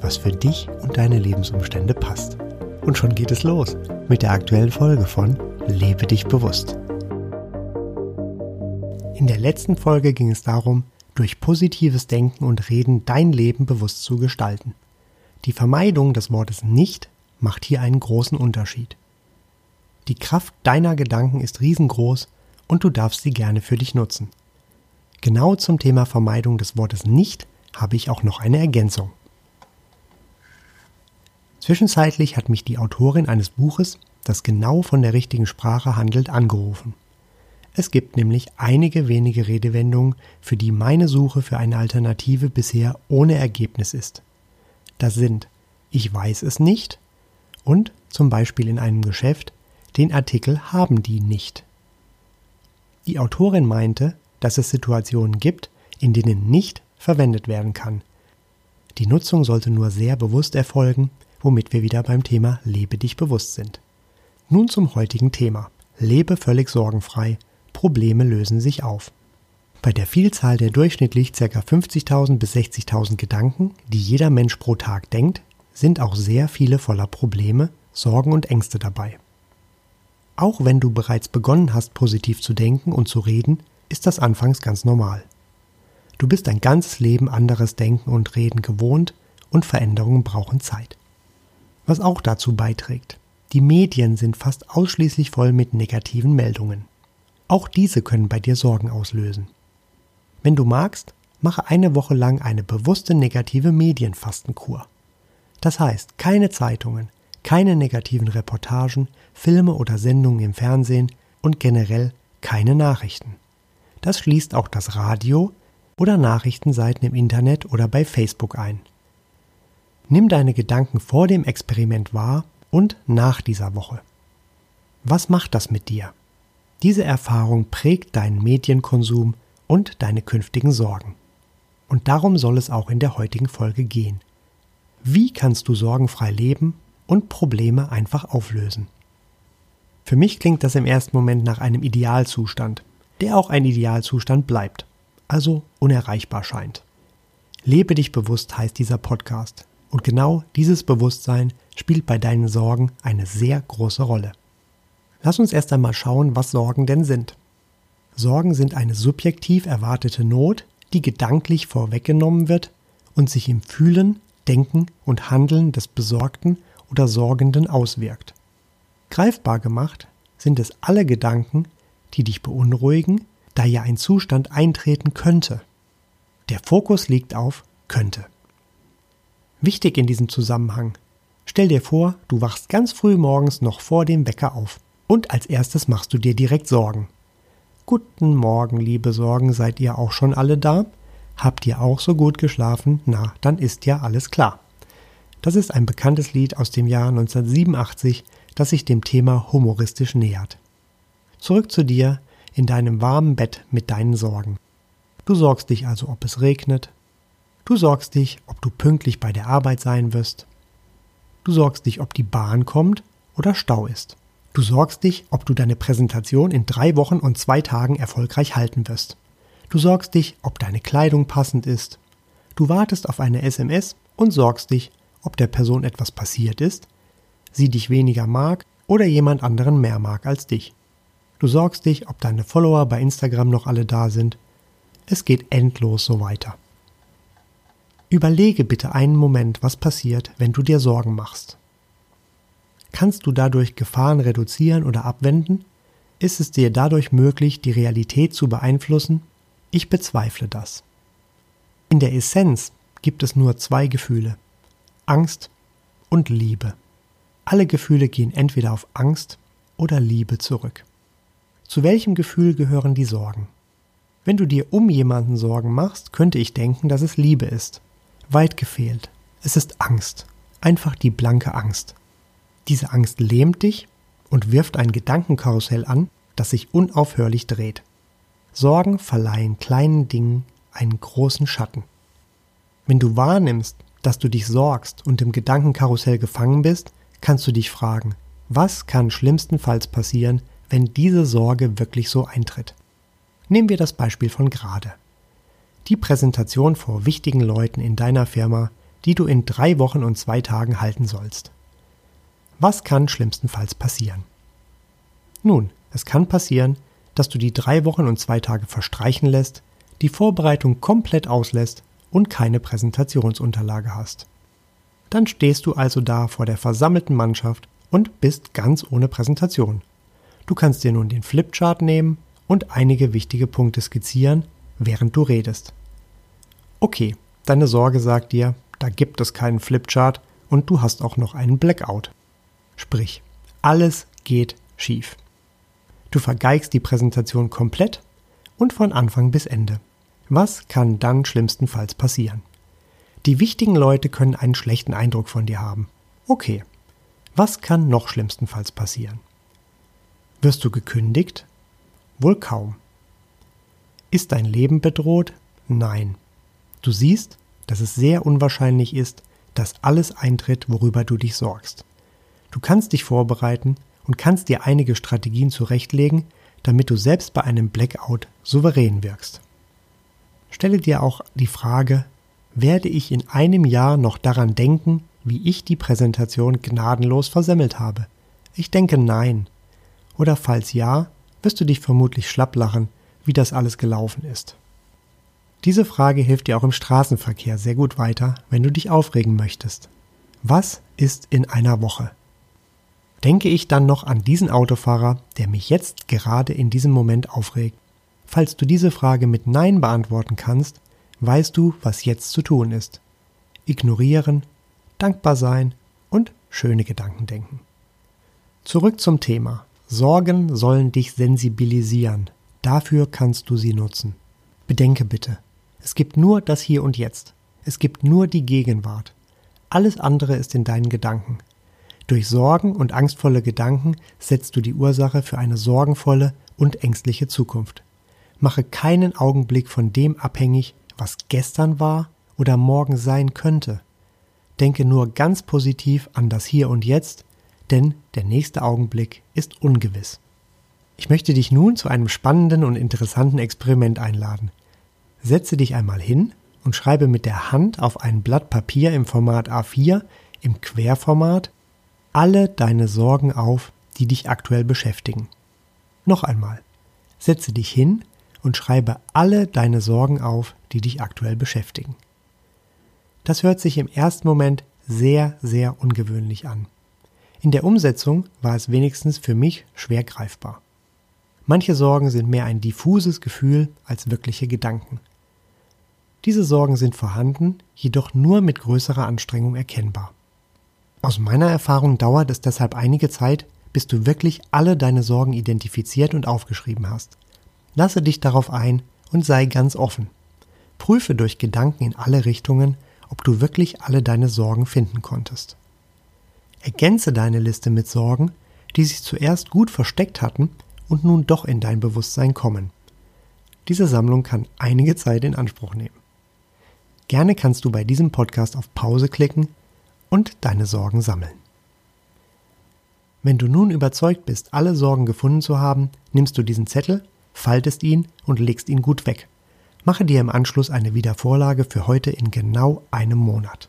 was für dich und deine Lebensumstände passt. Und schon geht es los mit der aktuellen Folge von Lebe dich bewusst. In der letzten Folge ging es darum, durch positives Denken und Reden dein Leben bewusst zu gestalten. Die Vermeidung des Wortes nicht macht hier einen großen Unterschied. Die Kraft deiner Gedanken ist riesengroß und du darfst sie gerne für dich nutzen. Genau zum Thema Vermeidung des Wortes nicht habe ich auch noch eine Ergänzung. Zwischenzeitlich hat mich die Autorin eines Buches, das genau von der richtigen Sprache handelt, angerufen. Es gibt nämlich einige wenige Redewendungen, für die meine Suche für eine Alternative bisher ohne Ergebnis ist. Das sind ich weiß es nicht und zum Beispiel in einem Geschäft den Artikel haben die nicht. Die Autorin meinte, dass es Situationen gibt, in denen nicht verwendet werden kann. Die Nutzung sollte nur sehr bewusst erfolgen, womit wir wieder beim Thema Lebe dich bewusst sind. Nun zum heutigen Thema. Lebe völlig sorgenfrei. Probleme lösen sich auf. Bei der Vielzahl der durchschnittlich ca. 50.000 bis 60.000 Gedanken, die jeder Mensch pro Tag denkt, sind auch sehr viele voller Probleme, Sorgen und Ängste dabei. Auch wenn du bereits begonnen hast, positiv zu denken und zu reden, ist das anfangs ganz normal. Du bist ein ganzes Leben anderes Denken und Reden gewohnt und Veränderungen brauchen Zeit. Was auch dazu beiträgt, die Medien sind fast ausschließlich voll mit negativen Meldungen. Auch diese können bei dir Sorgen auslösen. Wenn du magst, mache eine Woche lang eine bewusste negative Medienfastenkur. Das heißt, keine Zeitungen, keine negativen Reportagen, Filme oder Sendungen im Fernsehen und generell keine Nachrichten. Das schließt auch das Radio oder Nachrichtenseiten im Internet oder bei Facebook ein. Nimm deine Gedanken vor dem Experiment wahr und nach dieser Woche. Was macht das mit dir? Diese Erfahrung prägt deinen Medienkonsum und deine künftigen Sorgen. Und darum soll es auch in der heutigen Folge gehen. Wie kannst du sorgenfrei leben und Probleme einfach auflösen? Für mich klingt das im ersten Moment nach einem Idealzustand, der auch ein Idealzustand bleibt, also unerreichbar scheint. Lebe dich bewusst heißt dieser Podcast. Und genau dieses Bewusstsein spielt bei deinen Sorgen eine sehr große Rolle. Lass uns erst einmal schauen, was Sorgen denn sind. Sorgen sind eine subjektiv erwartete Not, die gedanklich vorweggenommen wird und sich im Fühlen, Denken und Handeln des Besorgten oder Sorgenden auswirkt. Greifbar gemacht sind es alle Gedanken, die dich beunruhigen, da ja ein Zustand eintreten könnte. Der Fokus liegt auf könnte. Wichtig in diesem Zusammenhang. Stell dir vor, du wachst ganz früh morgens noch vor dem Wecker auf und als erstes machst du dir direkt Sorgen. Guten Morgen, liebe Sorgen, seid ihr auch schon alle da? Habt ihr auch so gut geschlafen? Na, dann ist ja alles klar. Das ist ein bekanntes Lied aus dem Jahr 1987, das sich dem Thema humoristisch nähert. Zurück zu dir in deinem warmen Bett mit deinen Sorgen. Du sorgst dich also, ob es regnet. Du sorgst dich, ob du pünktlich bei der Arbeit sein wirst. Du sorgst dich, ob die Bahn kommt oder Stau ist. Du sorgst dich, ob du deine Präsentation in drei Wochen und zwei Tagen erfolgreich halten wirst. Du sorgst dich, ob deine Kleidung passend ist. Du wartest auf eine SMS und sorgst dich, ob der Person etwas passiert ist, sie dich weniger mag oder jemand anderen mehr mag als dich. Du sorgst dich, ob deine Follower bei Instagram noch alle da sind. Es geht endlos so weiter. Überlege bitte einen Moment, was passiert, wenn du dir Sorgen machst. Kannst du dadurch Gefahren reduzieren oder abwenden? Ist es dir dadurch möglich, die Realität zu beeinflussen? Ich bezweifle das. In der Essenz gibt es nur zwei Gefühle Angst und Liebe. Alle Gefühle gehen entweder auf Angst oder Liebe zurück. Zu welchem Gefühl gehören die Sorgen? Wenn du dir um jemanden Sorgen machst, könnte ich denken, dass es Liebe ist. Weit gefehlt. Es ist Angst. einfach die blanke Angst. Diese Angst lähmt dich und wirft ein Gedankenkarussell an, das sich unaufhörlich dreht. Sorgen verleihen kleinen Dingen einen großen Schatten. Wenn du wahrnimmst, dass du dich sorgst und im Gedankenkarussell gefangen bist, kannst du dich fragen, was kann schlimmstenfalls passieren, wenn diese Sorge wirklich so eintritt? Nehmen wir das Beispiel von gerade. Die Präsentation vor wichtigen Leuten in deiner Firma, die du in drei Wochen und zwei Tagen halten sollst. Was kann schlimmstenfalls passieren? Nun, es kann passieren, dass du die drei Wochen und zwei Tage verstreichen lässt, die Vorbereitung komplett auslässt und keine Präsentationsunterlage hast. Dann stehst du also da vor der versammelten Mannschaft und bist ganz ohne Präsentation. Du kannst dir nun den Flipchart nehmen und einige wichtige Punkte skizzieren, während du redest. Okay, deine Sorge sagt dir, da gibt es keinen Flipchart und du hast auch noch einen Blackout. Sprich, alles geht schief. Du vergeigst die Präsentation komplett und von Anfang bis Ende. Was kann dann schlimmstenfalls passieren? Die wichtigen Leute können einen schlechten Eindruck von dir haben. Okay. Was kann noch schlimmstenfalls passieren? Wirst du gekündigt? Wohl kaum. Ist dein Leben bedroht? Nein. Du siehst, dass es sehr unwahrscheinlich ist, dass alles eintritt, worüber du dich sorgst. Du kannst dich vorbereiten und kannst dir einige Strategien zurechtlegen, damit du selbst bei einem Blackout souverän wirkst. Stelle dir auch die Frage, werde ich in einem Jahr noch daran denken, wie ich die Präsentation gnadenlos versemmelt habe? Ich denke nein. Oder falls ja, wirst du dich vermutlich schlapp lachen, wie das alles gelaufen ist. Diese Frage hilft dir auch im Straßenverkehr sehr gut weiter, wenn du dich aufregen möchtest. Was ist in einer Woche? denke ich dann noch an diesen Autofahrer, der mich jetzt gerade in diesem Moment aufregt. Falls du diese Frage mit Nein beantworten kannst, weißt du, was jetzt zu tun ist. Ignorieren, dankbar sein und schöne Gedanken denken. Zurück zum Thema. Sorgen sollen dich sensibilisieren. Dafür kannst du sie nutzen. Bedenke bitte, es gibt nur das Hier und Jetzt. Es gibt nur die Gegenwart. Alles andere ist in deinen Gedanken. Durch Sorgen und angstvolle Gedanken setzt du die Ursache für eine sorgenvolle und ängstliche Zukunft. Mache keinen Augenblick von dem abhängig, was gestern war oder morgen sein könnte. Denke nur ganz positiv an das Hier und Jetzt, denn der nächste Augenblick ist ungewiss. Ich möchte dich nun zu einem spannenden und interessanten Experiment einladen. Setze dich einmal hin und schreibe mit der Hand auf ein Blatt Papier im Format A4 im Querformat alle deine Sorgen auf, die dich aktuell beschäftigen. Noch einmal, setze dich hin und schreibe alle deine Sorgen auf, die dich aktuell beschäftigen. Das hört sich im ersten Moment sehr, sehr ungewöhnlich an. In der Umsetzung war es wenigstens für mich schwer greifbar. Manche Sorgen sind mehr ein diffuses Gefühl als wirkliche Gedanken. Diese Sorgen sind vorhanden, jedoch nur mit größerer Anstrengung erkennbar. Aus meiner Erfahrung dauert es deshalb einige Zeit, bis du wirklich alle deine Sorgen identifiziert und aufgeschrieben hast. Lasse dich darauf ein und sei ganz offen. Prüfe durch Gedanken in alle Richtungen, ob du wirklich alle deine Sorgen finden konntest. Ergänze deine Liste mit Sorgen, die sich zuerst gut versteckt hatten und nun doch in dein Bewusstsein kommen. Diese Sammlung kann einige Zeit in Anspruch nehmen. Gerne kannst du bei diesem Podcast auf Pause klicken und deine Sorgen sammeln. Wenn du nun überzeugt bist, alle Sorgen gefunden zu haben, nimmst du diesen Zettel, faltest ihn und legst ihn gut weg. Mache dir im Anschluss eine Wiedervorlage für heute in genau einem Monat.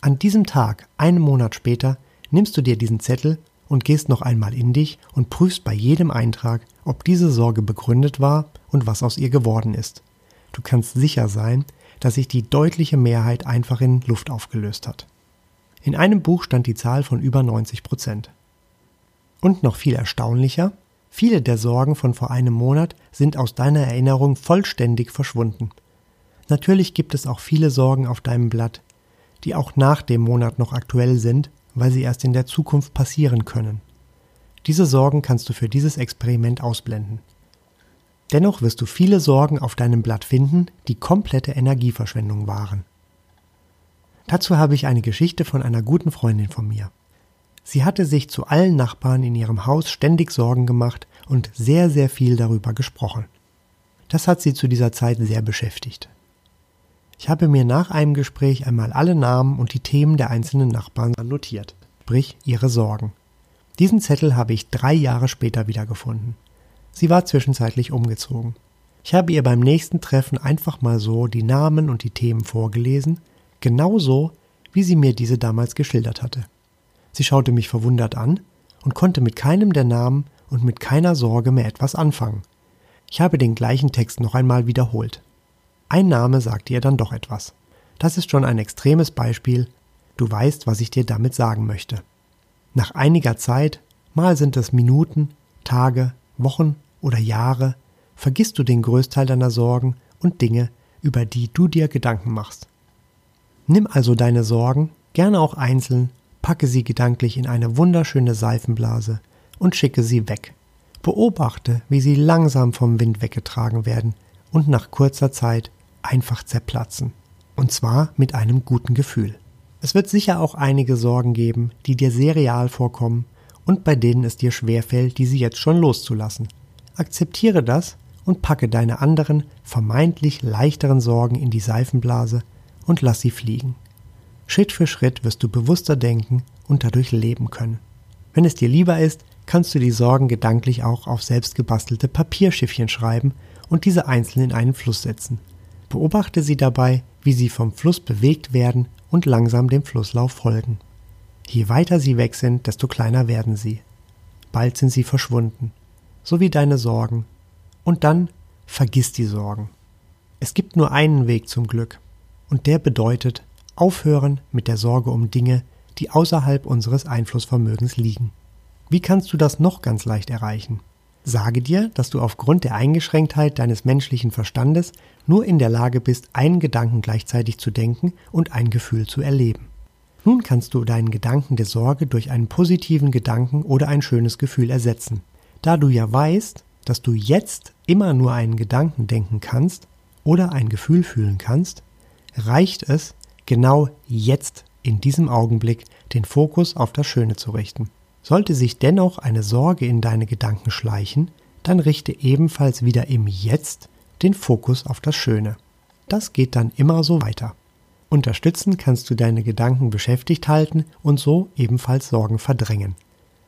An diesem Tag, einen Monat später, nimmst du dir diesen Zettel und gehst noch einmal in dich und prüfst bei jedem Eintrag, ob diese Sorge begründet war und was aus ihr geworden ist. Du kannst sicher sein, dass sich die deutliche Mehrheit einfach in Luft aufgelöst hat. In einem Buch stand die Zahl von über 90 Prozent. Und noch viel erstaunlicher, viele der Sorgen von vor einem Monat sind aus deiner Erinnerung vollständig verschwunden. Natürlich gibt es auch viele Sorgen auf deinem Blatt, die auch nach dem Monat noch aktuell sind, weil sie erst in der Zukunft passieren können. Diese Sorgen kannst du für dieses Experiment ausblenden. Dennoch wirst du viele Sorgen auf deinem Blatt finden, die komplette Energieverschwendung waren. Dazu habe ich eine Geschichte von einer guten Freundin von mir. Sie hatte sich zu allen Nachbarn in ihrem Haus ständig Sorgen gemacht und sehr, sehr viel darüber gesprochen. Das hat sie zu dieser Zeit sehr beschäftigt. Ich habe mir nach einem Gespräch einmal alle Namen und die Themen der einzelnen Nachbarn notiert, sprich ihre Sorgen. Diesen Zettel habe ich drei Jahre später wiedergefunden. Sie war zwischenzeitlich umgezogen. Ich habe ihr beim nächsten Treffen einfach mal so die Namen und die Themen vorgelesen, genauso wie sie mir diese damals geschildert hatte. Sie schaute mich verwundert an und konnte mit keinem der Namen und mit keiner Sorge mehr etwas anfangen. Ich habe den gleichen Text noch einmal wiederholt. Ein Name sagte ihr dann doch etwas. Das ist schon ein extremes Beispiel. Du weißt, was ich dir damit sagen möchte. Nach einiger Zeit, mal sind es Minuten, Tage, Wochen oder Jahre, vergisst du den Größteil deiner Sorgen und Dinge, über die du dir Gedanken machst. Nimm also deine Sorgen, gerne auch einzeln, packe sie gedanklich in eine wunderschöne Seifenblase und schicke sie weg. Beobachte, wie sie langsam vom Wind weggetragen werden und nach kurzer Zeit einfach zerplatzen. Und zwar mit einem guten Gefühl. Es wird sicher auch einige Sorgen geben, die dir sehr real vorkommen und bei denen es dir schwerfällt, diese jetzt schon loszulassen. Akzeptiere das und packe deine anderen, vermeintlich leichteren Sorgen in die Seifenblase und lass sie fliegen. Schritt für Schritt wirst du bewusster denken und dadurch leben können. Wenn es dir lieber ist, kannst du die Sorgen gedanklich auch auf selbstgebastelte Papierschiffchen schreiben und diese einzeln in einen Fluss setzen. Beobachte sie dabei, wie sie vom Fluss bewegt werden und langsam dem Flusslauf folgen. Je weiter sie weg sind, desto kleiner werden sie. Bald sind sie verschwunden, so wie deine Sorgen. Und dann vergiss die Sorgen. Es gibt nur einen Weg zum Glück, und der bedeutet aufhören mit der Sorge um Dinge, die außerhalb unseres Einflussvermögens liegen. Wie kannst du das noch ganz leicht erreichen? Sage dir, dass du aufgrund der Eingeschränktheit deines menschlichen Verstandes nur in der Lage bist, einen Gedanken gleichzeitig zu denken und ein Gefühl zu erleben. Nun kannst du deinen Gedanken der Sorge durch einen positiven Gedanken oder ein schönes Gefühl ersetzen. Da du ja weißt, dass du jetzt immer nur einen Gedanken denken kannst oder ein Gefühl fühlen kannst, reicht es, genau jetzt in diesem Augenblick den Fokus auf das Schöne zu richten. Sollte sich dennoch eine Sorge in deine Gedanken schleichen, dann richte ebenfalls wieder im Jetzt den Fokus auf das Schöne. Das geht dann immer so weiter. Unterstützen kannst du deine Gedanken beschäftigt halten und so ebenfalls Sorgen verdrängen.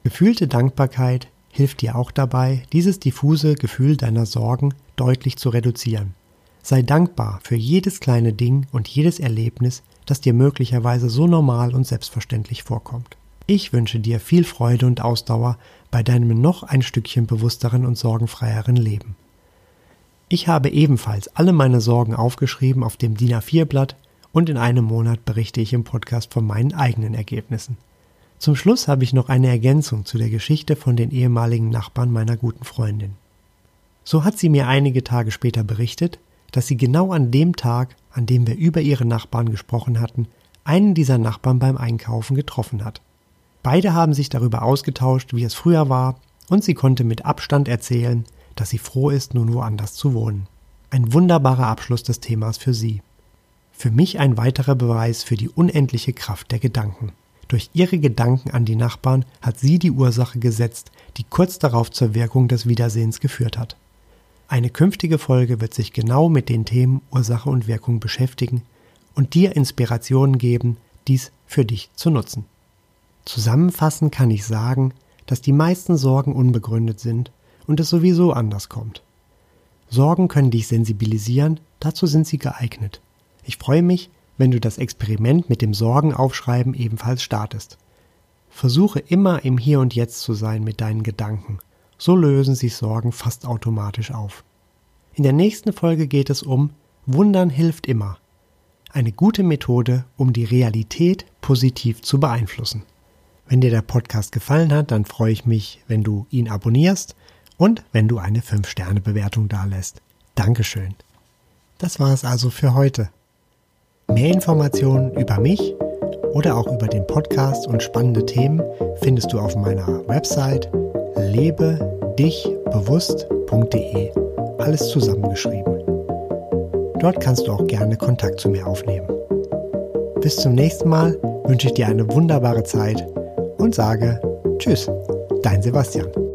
Gefühlte Dankbarkeit hilft dir auch dabei, dieses diffuse Gefühl deiner Sorgen deutlich zu reduzieren. Sei dankbar für jedes kleine Ding und jedes Erlebnis, das dir möglicherweise so normal und selbstverständlich vorkommt. Ich wünsche dir viel Freude und Ausdauer bei deinem noch ein Stückchen bewussteren und sorgenfreieren Leben. Ich habe ebenfalls alle meine Sorgen aufgeschrieben auf dem DIN A4-Blatt und in einem Monat berichte ich im Podcast von meinen eigenen Ergebnissen. Zum Schluss habe ich noch eine Ergänzung zu der Geschichte von den ehemaligen Nachbarn meiner guten Freundin. So hat sie mir einige Tage später berichtet, dass sie genau an dem Tag, an dem wir über ihre Nachbarn gesprochen hatten, einen dieser Nachbarn beim Einkaufen getroffen hat. Beide haben sich darüber ausgetauscht, wie es früher war, und sie konnte mit Abstand erzählen, dass sie froh ist, nun woanders zu wohnen. Ein wunderbarer Abschluss des Themas für sie. Für mich ein weiterer Beweis für die unendliche Kraft der Gedanken. Durch ihre Gedanken an die Nachbarn hat sie die Ursache gesetzt, die kurz darauf zur Wirkung des Wiedersehens geführt hat. Eine künftige Folge wird sich genau mit den Themen Ursache und Wirkung beschäftigen und dir Inspirationen geben, dies für dich zu nutzen. Zusammenfassend kann ich sagen, dass die meisten Sorgen unbegründet sind und es sowieso anders kommt. Sorgen können dich sensibilisieren, dazu sind sie geeignet. Ich freue mich, wenn du das Experiment mit dem Sorgenaufschreiben ebenfalls startest. Versuche immer im Hier und Jetzt zu sein mit deinen Gedanken. So lösen sich Sorgen fast automatisch auf. In der nächsten Folge geht es um Wundern hilft immer. Eine gute Methode, um die Realität positiv zu beeinflussen. Wenn dir der Podcast gefallen hat, dann freue ich mich, wenn du ihn abonnierst und wenn du eine 5-Sterne-Bewertung dalässt. Dankeschön. Das war es also für heute. Mehr Informationen über mich oder auch über den Podcast und spannende Themen findest du auf meiner Website lebedichbewusst.de. Alles zusammengeschrieben. Dort kannst du auch gerne Kontakt zu mir aufnehmen. bis zum nächsten Mal wünsche ich dir eine wunderbare Zeit und sage Tschüss, dein Sebastian.